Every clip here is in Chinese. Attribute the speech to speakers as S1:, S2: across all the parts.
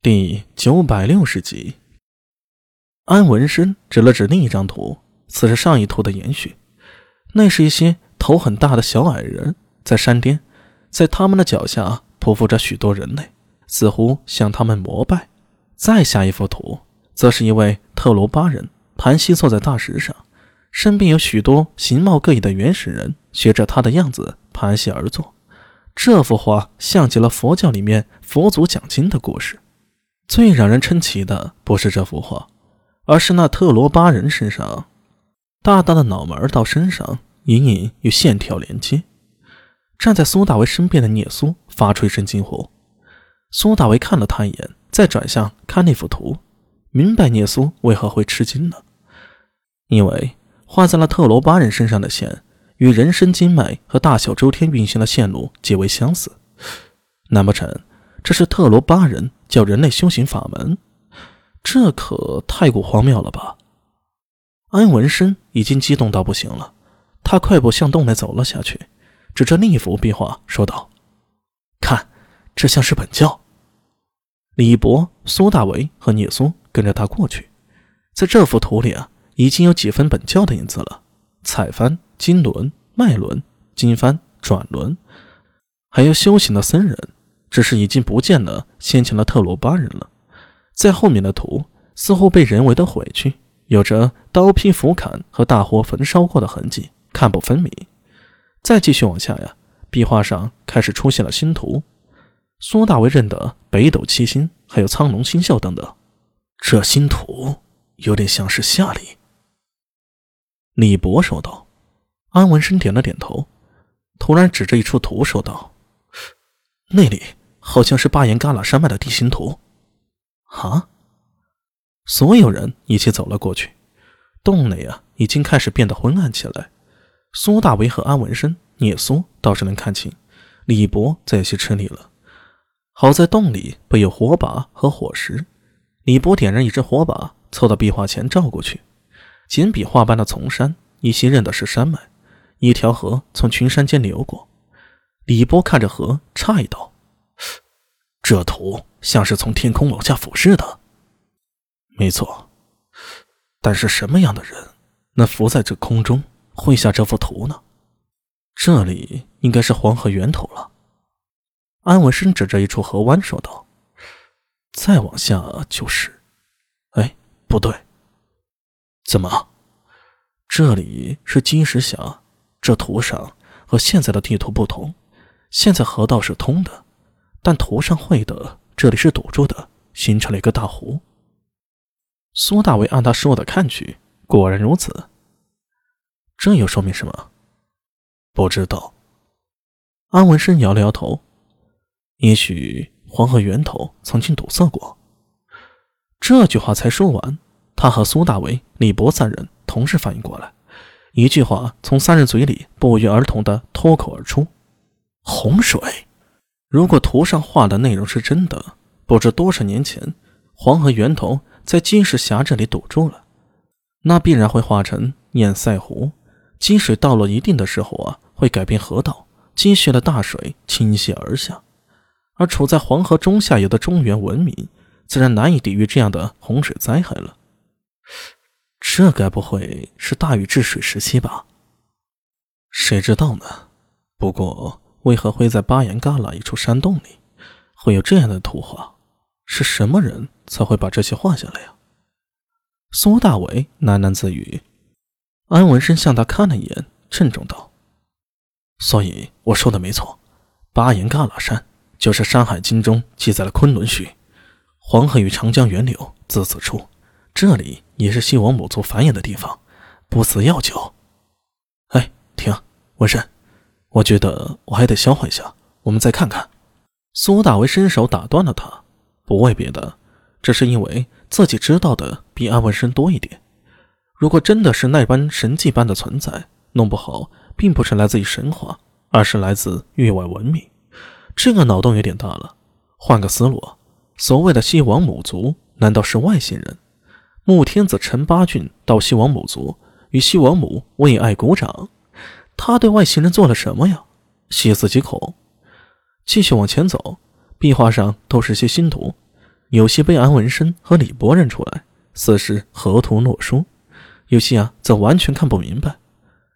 S1: 第九百六十集，安文生指了指另一张图，此是上一图的延续。那是一些头很大的小矮人，在山巅，在他们的脚下匍匐着许多人类，似乎向他们膜拜。再下一幅图，则是一位特罗巴人盘膝坐在大石上，身边有许多形貌各异的原始人，学着他的样子盘膝而坐。这幅画像极了佛教里面佛祖讲经的故事。最让人称奇的不是这幅画，而是那特罗巴人身上大大的脑门到身上隐隐与线条连接。站在苏大为身边的聂苏发出一声惊呼。苏大为看了他一眼，再转向看那幅图，明白聂苏为何会吃惊了，因为画在了特罗巴人身上的线。与人身经脉和大小周天运行的线路极为相似，难不成这是特罗巴人叫人类修行法门？这可太过荒谬了吧！安文生已经激动到不行了，他快步向洞内走了下去，指着另一幅壁画说道：“看，这像是本教。”李博、苏大为和聂苏跟着他过去，在这幅图里啊，已经有几分本教的影子了，彩幡。金轮、脉轮、经幡、转轮，还有修行的僧人，只是已经不见了先前的特罗巴人了。在后面的图似乎被人为的毁去，有着刀劈斧砍和大火焚烧过的痕迹，看不分明。再继续往下呀，壁画上开始出现了新图。苏大为认得北斗七星，还有苍龙星宿等等。这新图有点像是下里。李博说道。安文生点了点头，突然指着一处图说道：“那里好像是巴颜嘎拉山脉的地形图。”啊！所有人一起走了过去。洞内啊，已经开始变得昏暗起来。苏大为和安文生、聂苏倒是能看清，李博则有些吃力了。好在洞里备有火把和火石，李博点燃一支火把，凑到壁画前照过去。简笔画般的丛山，依稀认得是山脉。一条河从群山间流过，李波看着河，诧异道：“这图像是从天空往下俯视的。”“没错，但是什么样的人能浮在这空中绘下这幅图呢？”“这里应该是黄河源头了。”安文生指着一处河湾说道，“再往下就是……哎，不对，怎么？这里是金石峡？”这图上和现在的地图不同，现在河道是通的，但图上绘的这里是堵住的，形成了一个大湖。苏大伟按他说的看去，果然如此。这又说明什么？不知道。安文生摇了摇头，也许黄河源头曾经堵塞过。这句话才说完，他和苏大伟、李博三人同时反应过来。一句话从三人嘴里不约而同的脱口而出：“洪水。”如果图上画的内容是真的，不知多少年前黄河源头在金石峡这里堵住了，那必然会化成堰塞湖。积水到了一定的时候啊，会改变河道，积蓄的大水倾泻而下。而处在黄河中下游的中原文明，自然难以抵御这样的洪水灾害了。这该不会是大禹治水时期吧？谁知道呢？不过，为何会在巴颜旮旯一处山洞里会有这样的图画？是什么人才会把这些画下来呀？苏大伟喃喃自语。安文生向他看了一眼，郑重道：“所以我说的没错，巴颜旮旯山就是《山海经》中记载的昆仑虚，黄河与长江源流自此出。”这里也是西王母族繁衍的地方，不死药酒。哎，停，文生，我觉得我还得消化一下，我们再看看。苏大为伸手打断了他，不为别的，只是因为自己知道的比安文生多一点。如果真的是那般神迹般的存在，弄不好并不是来自于神话，而是来自域外文明。这个脑洞有点大了。换个思路，所谓的西王母族，难道是外星人？穆天子陈八郡到西王母族，与西王母为爱鼓掌。他对外星人做了什么呀？细思极恐。继续往前走，壁画上都是些新图，有些被安文生和李博认出来，似是河图洛书；有些啊，则完全看不明白。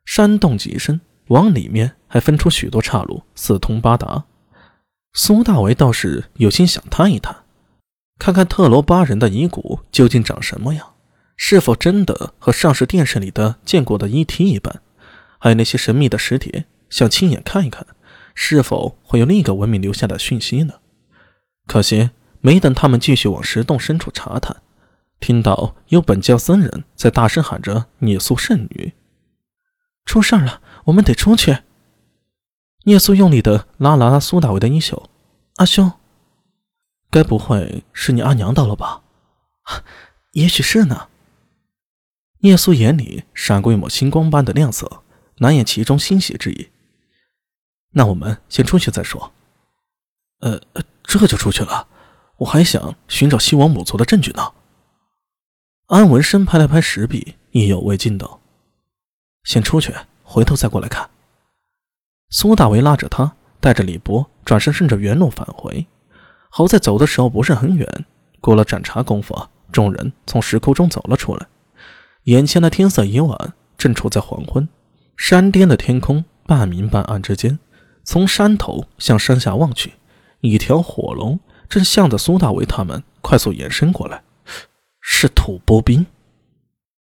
S1: 山洞极深，往里面还分出许多岔路，四通八达。苏大为倒是有心想探一探，看看特罗巴人的遗骨究竟长什么样，是否真的和上世电视里的见过的 ET 一般，还有那些神秘的石铁，想亲眼看一看，是否会有另一个文明留下的讯息呢？可惜没等他们继续往石洞深处查探，听到有本教僧人在大声喊着“聂素圣女”，出事了，我们得出去。聂苏用力的拉了拉苏大伟的衣袖：“阿兄，该不会是你阿娘到了吧？也许是呢。”聂苏眼里闪过一抹星光般的亮色，难掩其中欣喜之意。那我们先出去再说。呃，这就出去了？我还想寻找西王母族的证据呢。安文生拍了拍石壁，意犹未尽道：“先出去，回头再过来看。”苏大为拉着他，带着李博转身顺着原路返回。好在走的时候不是很远，过了盏茶功夫，众人从石窟中走了出来。眼前的天色已晚，正处在黄昏。山巅的天空半明半暗之间，从山头向山下望去，一条火龙正向着苏大为他们快速延伸过来，是吐蕃兵。